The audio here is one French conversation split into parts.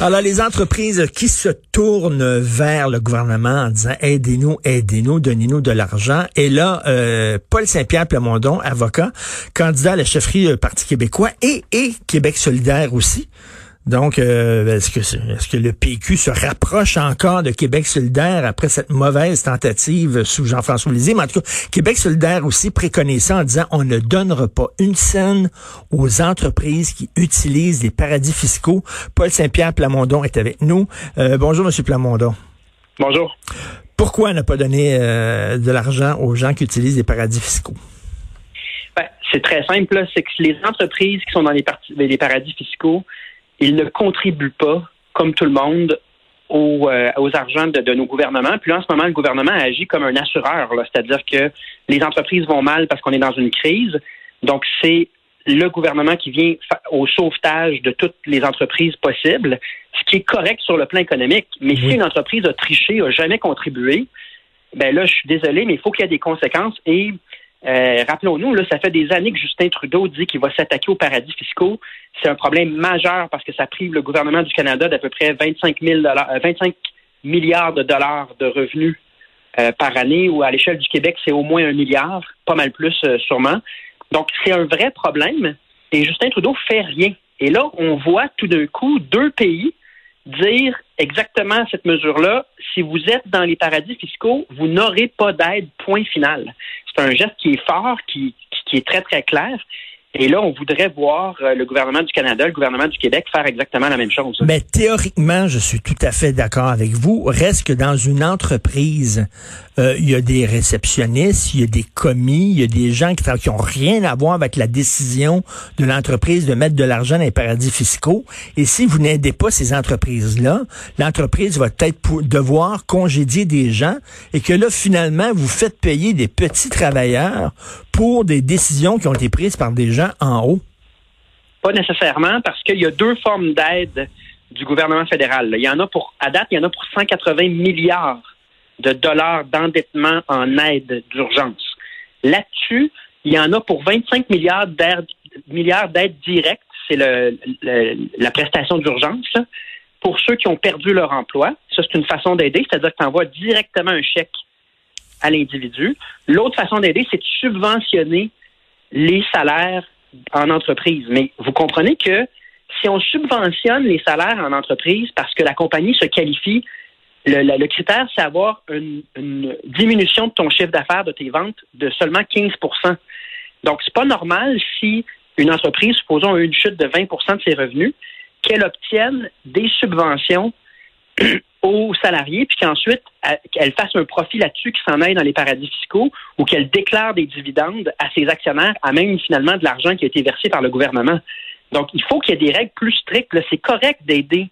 Alors, les entreprises qui se tournent vers le gouvernement en disant aidez-nous, aidez-nous, donnez-nous de l'argent. Et là, euh, Paul Saint-Pierre Plamondon, avocat, candidat à la chefferie du Parti québécois et, et Québec solidaire aussi, donc, euh, est-ce que, est-ce que le PQ se rapproche encore de Québec solidaire après cette mauvaise tentative sous Jean-François Lisée? Mais en tout cas, Québec solidaire aussi préconise ça en disant on ne donnera pas une scène aux entreprises qui utilisent les paradis fiscaux. Paul Saint-Pierre Plamondon est avec nous. Euh, bonjour, Monsieur Plamondon. Bonjour. Pourquoi ne pas donner euh, de l'argent aux gens qui utilisent les paradis fiscaux? Ben, c'est très simple. C'est que les entreprises qui sont dans les, les paradis fiscaux, ils ne contribuent pas, comme tout le monde, aux, euh, aux argents de, nos gouvernements. Puis là, en ce moment, le gouvernement agit comme un assureur, c'est-à-dire que les entreprises vont mal parce qu'on est dans une crise. Donc, c'est le gouvernement qui vient au sauvetage de toutes les entreprises possibles, ce qui est correct sur le plan économique. Mais si une entreprise a triché, a jamais contribué, ben là, je suis désolé, mais il faut qu'il y ait des conséquences. Et euh, rappelons-nous, là, ça fait des années que Justin Trudeau dit qu'il va s'attaquer aux paradis fiscaux. C'est un problème majeur parce que ça prive le gouvernement du Canada d'à peu près 25, 25 euh, milliards de dollars de revenus euh, par année, ou à l'échelle du Québec, c'est au moins un milliard, pas mal plus sûrement. Donc, c'est un vrai problème. Et Justin Trudeau fait rien. Et là, on voit tout d'un coup deux pays dire exactement cette mesure-là, si vous êtes dans les paradis fiscaux, vous n'aurez pas d'aide, point final. C'est un geste qui est fort, qui, qui est très, très clair. Et là, on voudrait voir euh, le gouvernement du Canada, le gouvernement du Québec faire exactement la même chose. Mais théoriquement, je suis tout à fait d'accord avec vous. Reste que dans une entreprise, euh, il y a des réceptionnistes, il y a des commis, il y a des gens qui qui ont rien à voir avec la décision de l'entreprise de mettre de l'argent dans les paradis fiscaux. Et si vous n'aidez pas ces entreprises-là, l'entreprise va peut-être devoir congédier des gens et que là, finalement, vous faites payer des petits travailleurs pour des décisions qui ont été prises par des gens en haut? Pas nécessairement, parce qu'il y a deux formes d'aide du gouvernement fédéral. Il y en a pour, à date, il y en a pour 180 milliards de dollars d'endettement en aide d'urgence. Là-dessus, il y en a pour 25 milliards d'aides directes, c'est la prestation d'urgence, pour ceux qui ont perdu leur emploi. Ça, c'est une façon d'aider, c'est-à-dire que tu envoies directement un chèque à l'individu. L'autre façon d'aider, c'est de subventionner les salaires en entreprise. Mais vous comprenez que si on subventionne les salaires en entreprise parce que la compagnie se qualifie, le, critère, c'est avoir une, diminution de ton chiffre d'affaires, de tes ventes, de seulement 15% Donc, c'est pas normal si une entreprise, supposons, a une chute de 20% de ses revenus, qu'elle obtienne des subventions aux salariés, puis qu'ensuite, elle fasse un profit là-dessus qui s'en aille dans les paradis fiscaux ou qu'elle déclare des dividendes à ses actionnaires, à même finalement de l'argent qui a été versé par le gouvernement. Donc, il faut qu'il y ait des règles plus strictes. C'est correct d'aider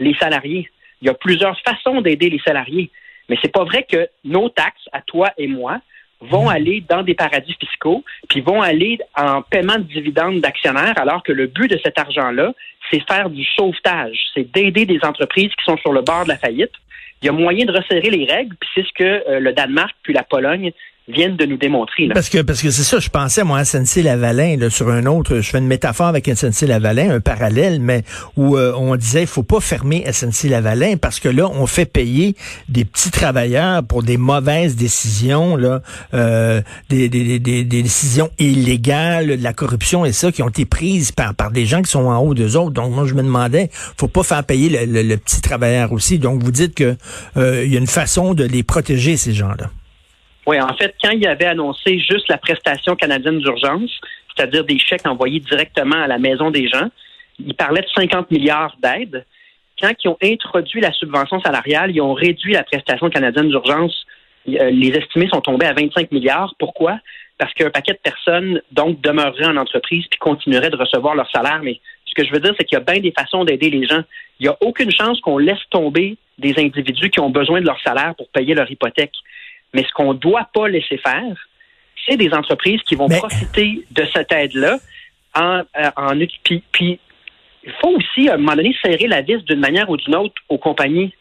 les salariés. Il y a plusieurs façons d'aider les salariés. Mais c'est pas vrai que nos taxes, à toi et moi, vont mmh. aller dans des paradis fiscaux, puis vont aller en paiement de dividendes d'actionnaires, alors que le but de cet argent-là, c'est faire du sauvetage, c'est d'aider des entreprises qui sont sur le bord de la faillite. Il y a moyen de resserrer les règles, puis c'est ce que euh, le Danemark puis la Pologne viennent de nous démontrer. Là. Parce que parce que c'est ça, je pensais moi à SNC-Lavalin là, sur un autre, je fais une métaphore avec SNC-Lavalin, un parallèle, mais où euh, on disait faut pas fermer SNC-Lavalin parce que là on fait payer des petits travailleurs pour des mauvaises décisions là, euh, des, des, des, des, décisions illégales, de la corruption et ça qui ont été prises par par des gens qui sont en haut d'eux autres. Donc moi je me demandais, faut pas faire payer le, le, petit travailleur aussi. Donc vous dites que euh, il y a une façon de les protéger ces gens-là. Oui, en fait, quand il avait annoncé juste la prestation canadienne d'urgence, c'est-à-dire des chèques envoyés directement à la maison des gens, il parlait de 50 milliards d'aides. Quand ils ont introduit la subvention salariale, ils ont réduit la prestation canadienne d'urgence. Euh, les estimés sont tombés à 25 milliards. Pourquoi? Parce qu'un paquet de personnes, donc, demeureraient en entreprise puis continueraient de recevoir leur salaire. Mais ce que je veux dire, c'est qu'il y a bien des façons d'aider les gens. Il n'y a aucune chance qu'on laisse tomber des individus qui ont besoin de leur salaire pour payer leur hypothèque. Mais ce qu'on ne doit pas laisser faire, c'est des entreprises qui vont profiter de cette aide-là en, euh, en puis, il faut aussi, à un moment donné, serrer la vis d'une manière ou d'une autre aux compagnies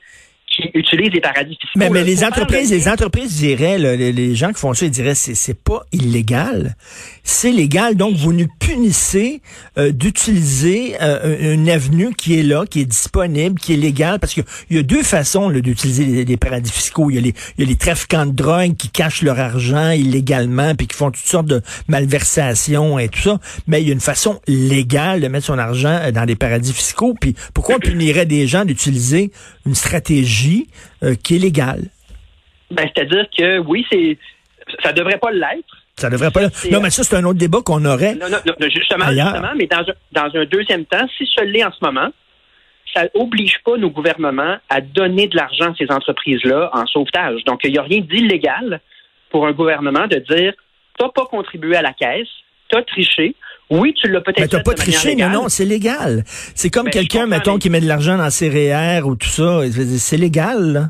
qui utilisent les paradis fiscaux. Mais, mais les entreprises, les entreprises diraient, les, gens qui font ça, ils diraient c'est c'est pas illégal, c'est légal. Donc vous nous punissez euh, d'utiliser euh, une avenue qui est là, qui est disponible, qui est légale, parce qu'il y a deux façons d'utiliser les, paradis fiscaux. Il y, a les, il y a les trafiquants de drogue qui cachent leur argent illégalement, puis qui font toutes sortes de malversations et tout ça. Mais il y a une façon légale de mettre son argent euh, dans des paradis fiscaux. Puis pourquoi on punirait des gens d'utiliser une stratégie euh, qui est légale. Ben, c'est-à-dire que oui, c'est ça devrait pas l'être. Ça devrait pas. Non, mais ça, c'est un autre débat qu'on aurait. Non, non, non justement, justement, mais dans un, dans un deuxième temps, si ce l'est en ce moment, ça oblige pas nos gouvernements à donner de l'argent à ces entreprises-là en sauvetage. Donc, il n'y a rien d'illégal pour un gouvernement de dire tu n'as pas contribué à la caisse, tu as triché, oui, tu l'as peut-être. Mais t'as pas triché, mais non, c'est légal. C'est comme ben, quelqu'un, mettons, qui met de l'argent dans ses REER ou tout ça. C'est légal, là.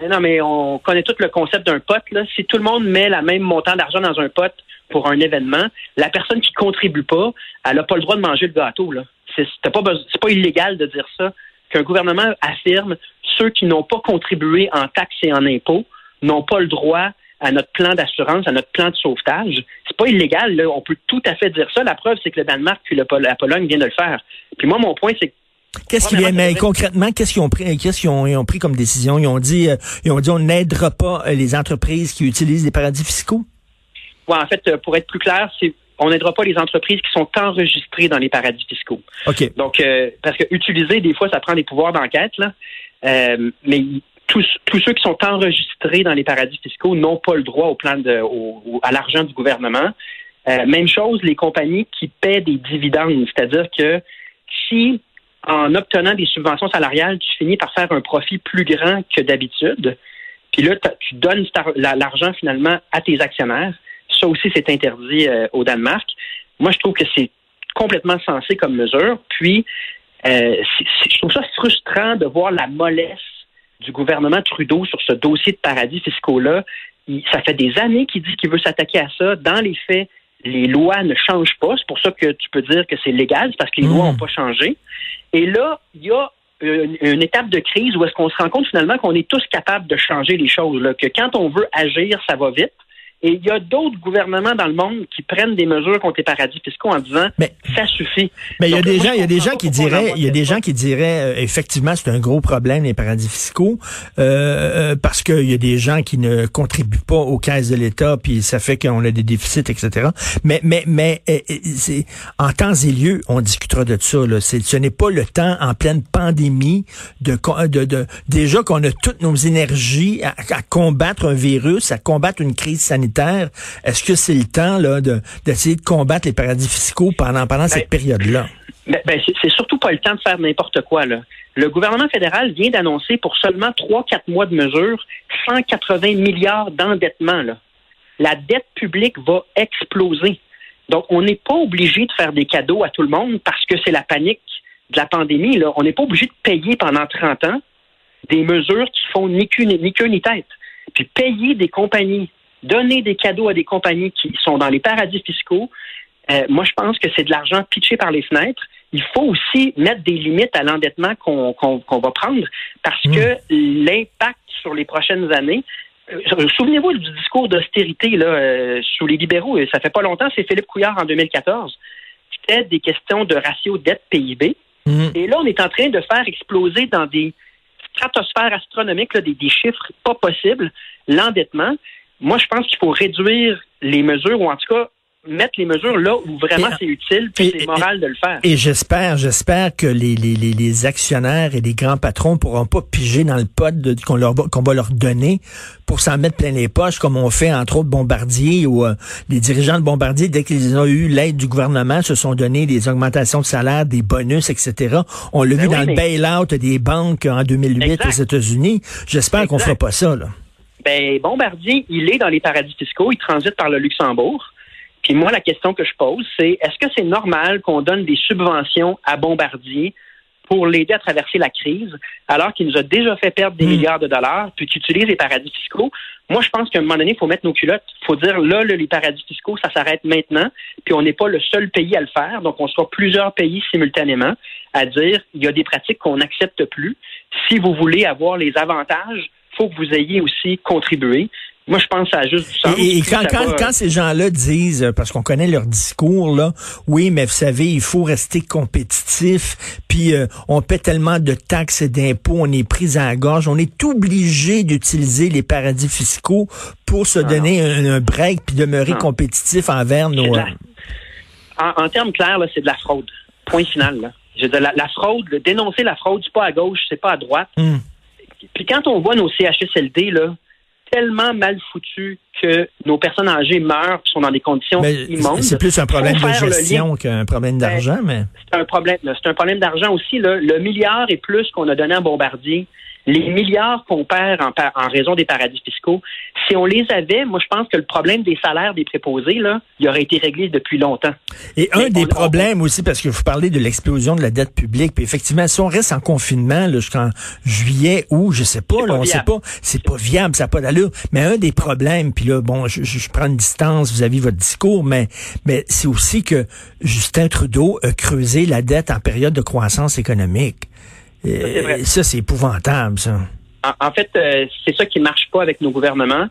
Mais non, mais on connaît tout le concept d'un pote. Là. Si tout le monde met la même montant d'argent dans un pote pour un événement, la personne qui contribue pas, elle n'a pas le droit de manger le gâteau. Là. C'est pas, pas illégal de dire ça. Qu'un gouvernement affirme ceux qui n'ont pas contribué en taxes et en impôts n'ont pas le droit à notre plan d'assurance, à notre plan de sauvetage. C'est pas illégal, là. on peut tout à fait dire ça. La preuve, c'est que le Danemark puis la Pologne viennent de le faire. Puis moi, mon point, c'est Qu'est-ce qu'ils mais concrètement, qu'est-ce qu'ils ont pris, qu'est-ce qu'ils ont, pris comme décision? Ils ont dit, euh, ils ont dit, on n'aidera pas euh, les entreprises qui utilisent des paradis fiscaux? Ouais, en fait, euh, pour être plus clair, c'est on n'aidera pas les entreprises qui sont enregistrées dans les paradis fiscaux. OK. Donc, parce que utiliser, des fois, ça prend des pouvoirs d'enquête, là. mais tous, ceux qui sont enregistrés dans les paradis fiscaux n'ont pas le droit au plan de, à l'argent du gouvernement. Euh, même chose, les compagnies qui paient des dividendes, c'est-à-dire que si en obtenant des subventions salariales, tu finis par faire un profit plus grand que d'habitude, puis là, tu donnes l'argent finalement à tes actionnaires. Ça aussi, c'est interdit euh, au Danemark. Moi, je trouve que c'est complètement sensé comme mesure. Puis, euh, je trouve ça frustrant de voir la mollesse du gouvernement Trudeau sur ce dossier de paradis fiscaux-là. Ça fait des années qu'il dit qu'il veut s'attaquer à ça. Dans les faits, les lois ne changent pas. C'est pour ça que tu peux dire que c'est légal, parce que les lois n'ont mmh. pas changé. Et là, il y a une, étape de crise où est-ce qu'on se rend compte finalement qu'on est tous capables de changer les choses, que quand on veut agir, ça va vite. Et il y a d'autres gouvernements dans le monde qui prennent des mesures contre les paradis fiscaux en disant mais, ça suffit. Mais il y a des gens, il y a des gens qui diraient, il y a des gens qui diraient effectivement c'est un gros problème les paradis fiscaux euh, euh parce qu'il y a des gens qui ne contribuent pas aux caisses de l'État puis ça fait qu'on a des déficits etc. Mais mais mais euh, euh, c'est en temps et lieu on discutera de ça là. Ce n'est pas le temps en pleine pandémie de de, de déjà qu'on a toutes nos énergies à, à combattre un virus, à combattre une crise sanitaire est-ce que c'est le temps là d'essayer de, combattre les paradis fiscaux pendant, pendant cette ben, période-là? Ben, ben c'est surtout pas le temps de faire n'importe quoi. Là. Le gouvernement fédéral vient d'annoncer pour seulement 3-4 mois de mesures 180 milliards d'endettement. La dette publique va exploser. Donc, on n'est pas obligé de faire des cadeaux à tout le monde parce que c'est la panique de la pandémie. Là. On n'est pas obligé de payer pendant 30 ans des mesures qui font ni queue ni, ni tête. Puis payer des compagnies donner des cadeaux à des compagnies qui sont dans les paradis fiscaux, euh, moi, je pense que c'est de l'argent pitché par les fenêtres. Il faut aussi mettre des limites à l'endettement qu'on va prendre parce hmm. que l'impact sur les prochaines années, euh, Souvenez-vous du discours d'austérité là euh, sous les libéraux, et ça fait pas longtemps, c'est Philippe Couillard en 2014. C'était des questions de ratio dette PIB. Hmm. Et là, on est en train de faire exploser dans des stratosphères astronomiques des, des chiffres pas possibles l'endettement moi, je pense qu'il faut réduire les mesures, ou en tout cas mettre les mesures là où vraiment c'est utile, puis c'est moral de le faire. Et j'espère, j'espère que les, les, les, actionnaires et les grands patrons pourront pas piger dans le pot qu'on leur qu'on va leur donner pour s'en mettre plein les poches, comme on fait entre autres Bombardier ou euh, les dirigeants de Bombardier, dès qu'ils ont eu l'aide du gouvernement, se sont donné des augmentations de salaire, des bonus, etc. On l'a vu ben dans le bail-out des banques en 2008 aux États-Unis. J'espère qu'on fera pas ça. Là. Ben, Bombardier, il est dans les paradis fiscaux, il transite par le Luxembourg. Puis moi, la question que je pose, c'est est-ce que c'est normal qu'on donne des subventions à Bombardier pour l'aider à traverser la crise, alors qu'il nous a déjà fait perdre des Mm. milliards de dollars, puis qu'il utilise les paradis fiscaux? Moi, je pense qu'à un moment donné, il faut mettre nos culottes. Il faut dire, là, là, les paradis fiscaux, ça s'arrête maintenant, puis on n'est pas le seul pays à le faire, donc on sera plusieurs pays simultanément à dire, il y a des pratiques qu'on n'accepte plus. Si vous voulez avoir les avantages, faut que vous ayez aussi contribué. Moi, je pense que ça a juste du sens. Et, quand, ça quand, va- quand ces gens-là disent, euh, parce qu'on connaît leur discours, là, oui, mais vous savez, il faut rester compétitif, puis euh, on paie tellement de taxes et d'impôts, on est pris à la gorge, on est obligé d'utiliser les paradis fiscaux pour se Ah, donner un, un break puis demeurer Non. compétitif envers nos... la- en, en termes clairs, c'est de la fraude. Point final. Là. Je veux dire, la, la fraude, le dénoncer la fraude, c'est pas à gauche, c'est pas à droite. Hum. Puis quand on voit nos CHSLD, là, tellement mal foutus que nos personnes âgées meurent, puis sont dans des conditions Mais immondes. c'est plus un problème de gestion qu'un problème Ben, d'argent, mais... C'est un problème. C'est un problème d'argent aussi. Là. Le milliard et plus qu'on a donné à Bombardier, les milliards qu'on perd en, raison des paradis fiscaux, si on les avait, moi je pense que le problème des salaires des préposés, là, il aurait été réglé depuis longtemps. Et Mais un des problèmes aussi, parce que vous parlez de l'explosion de la dette publique, puis effectivement, si on reste en confinement là, jusqu'en juillet ou je sais pas, là, pas on sait pas, c'est pas viable, ça n'a pas d'allure. Mais un des problèmes, puis là, bon, je, je- prends une distance vis-à-vis de votre discours, mais mais c'est aussi que Justin Trudeau a creusé la dette en période de croissance économique. Et ça, c'est épouvantable, ça. En, en fait, euh, c'est ça qui marche pas avec nos gouvernements.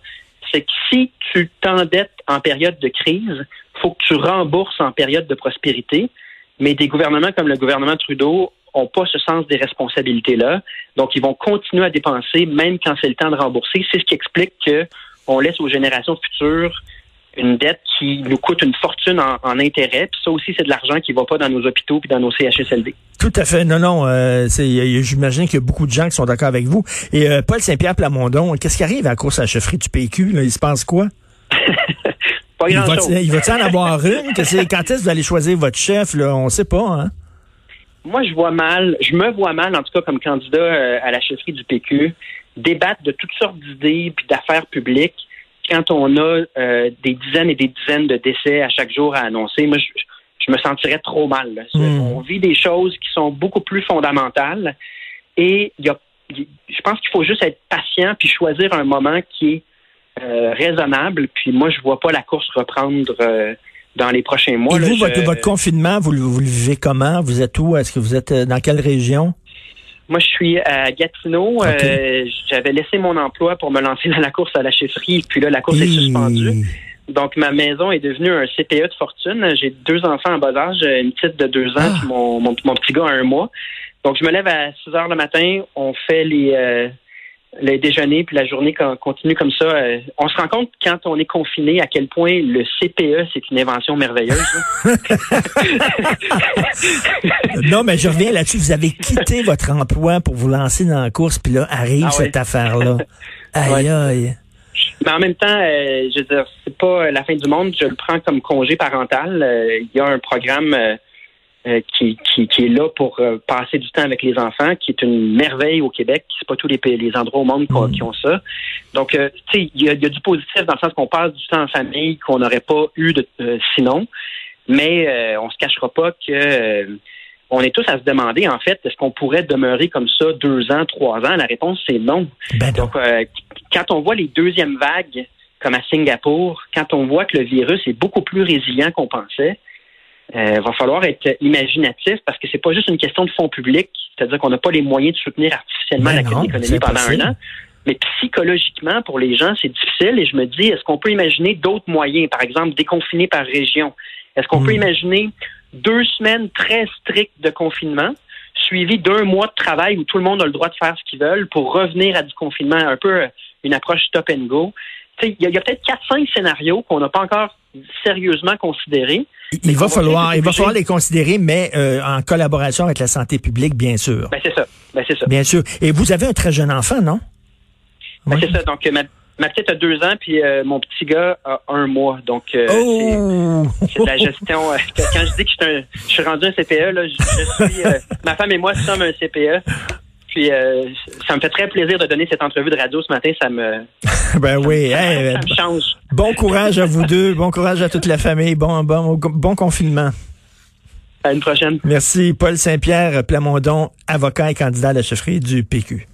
C'est que si tu t'endettes en période de crise, faut que tu rembourses en période de prospérité. Mais des gouvernements comme le gouvernement Trudeau ont pas ce sens des responsabilités-là. Donc, ils vont continuer à dépenser même quand c'est le temps de rembourser. C'est ce qui explique que on laisse aux générations futures une dette qui nous coûte une fortune en, en intérêt. Puis ça aussi, c'est de l'argent qui va pas dans nos hôpitaux puis dans nos CHSLD. Tout à fait. Non, non. Euh, j'imagine qu'il y a beaucoup de gens qui sont d'accord avec vous. Et euh, Paul Saint-Pierre Plamondon, qu'est-ce qui arrive à la course à la chefferie du PQ? Là? Il se passe quoi? Pas Il va, grand-chose. il va en avoir une? Quand est-ce que vous allez choisir votre chef? Là? On sait pas, hein? Moi, je vois mal, je me vois mal, en tout cas comme candidat euh, à la chefferie du PQ, débattre de toutes sortes d'idées puis d'affaires publiques quand on a euh, des dizaines et des dizaines de décès à chaque jour à annoncer. Moi, je, je me sentirais trop mal. là. Mm. On vit des choses qui sont beaucoup plus fondamentales et y a, je pense qu'il faut juste être patient puis choisir un moment qui est euh, raisonnable. Puis moi, je vois pas la course reprendre euh, dans les prochains mois. Et là. vous, votre, Je- votre confinement, vous, le- vous le vivez comment? Vous êtes où? Est-ce que vous êtes dans quelle région? Moi, je suis à Gatineau. Euh, J'avais laissé mon emploi pour me lancer dans la course à la chefferie, puis là, la course est suspendue. Donc, ma maison est devenue un CPE de fortune. J'ai deux enfants en bas âge, une petite de deux ans, Ah. puis mon, mon, mon petit gars a un mois. Donc, je me lève à 6 heures le matin, on fait les, euh, les déjeuners, puis la journée con- continue comme ça. Euh, on se rend compte, quand on est confiné, à quel point le CPE, c'est une invention merveilleuse. non, mais je reviens là-dessus. Vous avez quitté votre emploi pour vous lancer dans la course, puis là, arrive Ah ouais. cette affaire-là. Aïe, Ouais. aïe. Mais en même temps, euh, je veux dire, c'est pas la fin du monde. Je le prends comme congé parental. Euh, Il y a un programme euh, qui, qui, qui est là pour euh, passer du temps avec les enfants, qui est une merveille au Québec. C'est pas tous les, pays- les endroits au monde qui ont- Mm. qui ont ça. Donc, euh, tu sais, il y y a du positif dans le sens qu'on passe du temps en famille qu'on n'aurait pas eu de, euh, sinon. Mais euh, on se cachera pas que euh, on est tous à se demander, en fait, est-ce qu'on pourrait demeurer comme ça deux ans, trois ans? La réponse, c'est non. Ben. Donc, euh, quand on voit les deuxièmes vagues, comme à Singapour, quand on voit que le virus est beaucoup plus résilient qu'on pensait, il va falloir être imaginatif parce que c'est pas juste une question de fonds publics, c'est-à-dire qu'on n'a pas les moyens de soutenir artificiellement Ben la non, l'économie c'est pendant un an. Mais psychologiquement, pour les gens, c'est difficile et je me dis, est-ce qu'on peut imaginer d'autres moyens, par exemple, déconfiner par région? Est-ce qu'on Hmm. peut imaginer deux semaines très strictes de confinement, suivi d'un mois de travail où tout le monde a le droit de faire ce qu'ils veulent pour revenir à du confinement, un peu euh, une approche stop and go? Tu sais, Il y a, il y a peut-être quatre, cinq scénarios qu'on n'a pas encore sérieusement considérés. Il va falloir, il va falloir les considérer, mais euh, en collaboration avec la santé publique, bien sûr. Ben, c'est ça. Ben, c'est ça. Bien sûr. Et vous avez un très jeune enfant, non? Ben, Oui. c'est ça. Donc, euh, ma, ma petite a deux ans, puis euh, mon petit gars a un mois. Donc, euh, c'est- Oh! c'est de la gestion. quand je dis que je suis, un- je suis rendu un CPE, là, je, je suis, euh, ma femme et moi sommes un CPE. Puis, euh, ça me fait très plaisir de donner cette entrevue de radio ce matin. Ça me, ben oui. hey, ça me change. bon courage à vous deux. Bon courage à toute la famille. Bon, bon, bon confinement. À une prochaine. Merci. Paul Saint-Pierre Plamondon, avocat et candidat à la chefferie du PQ.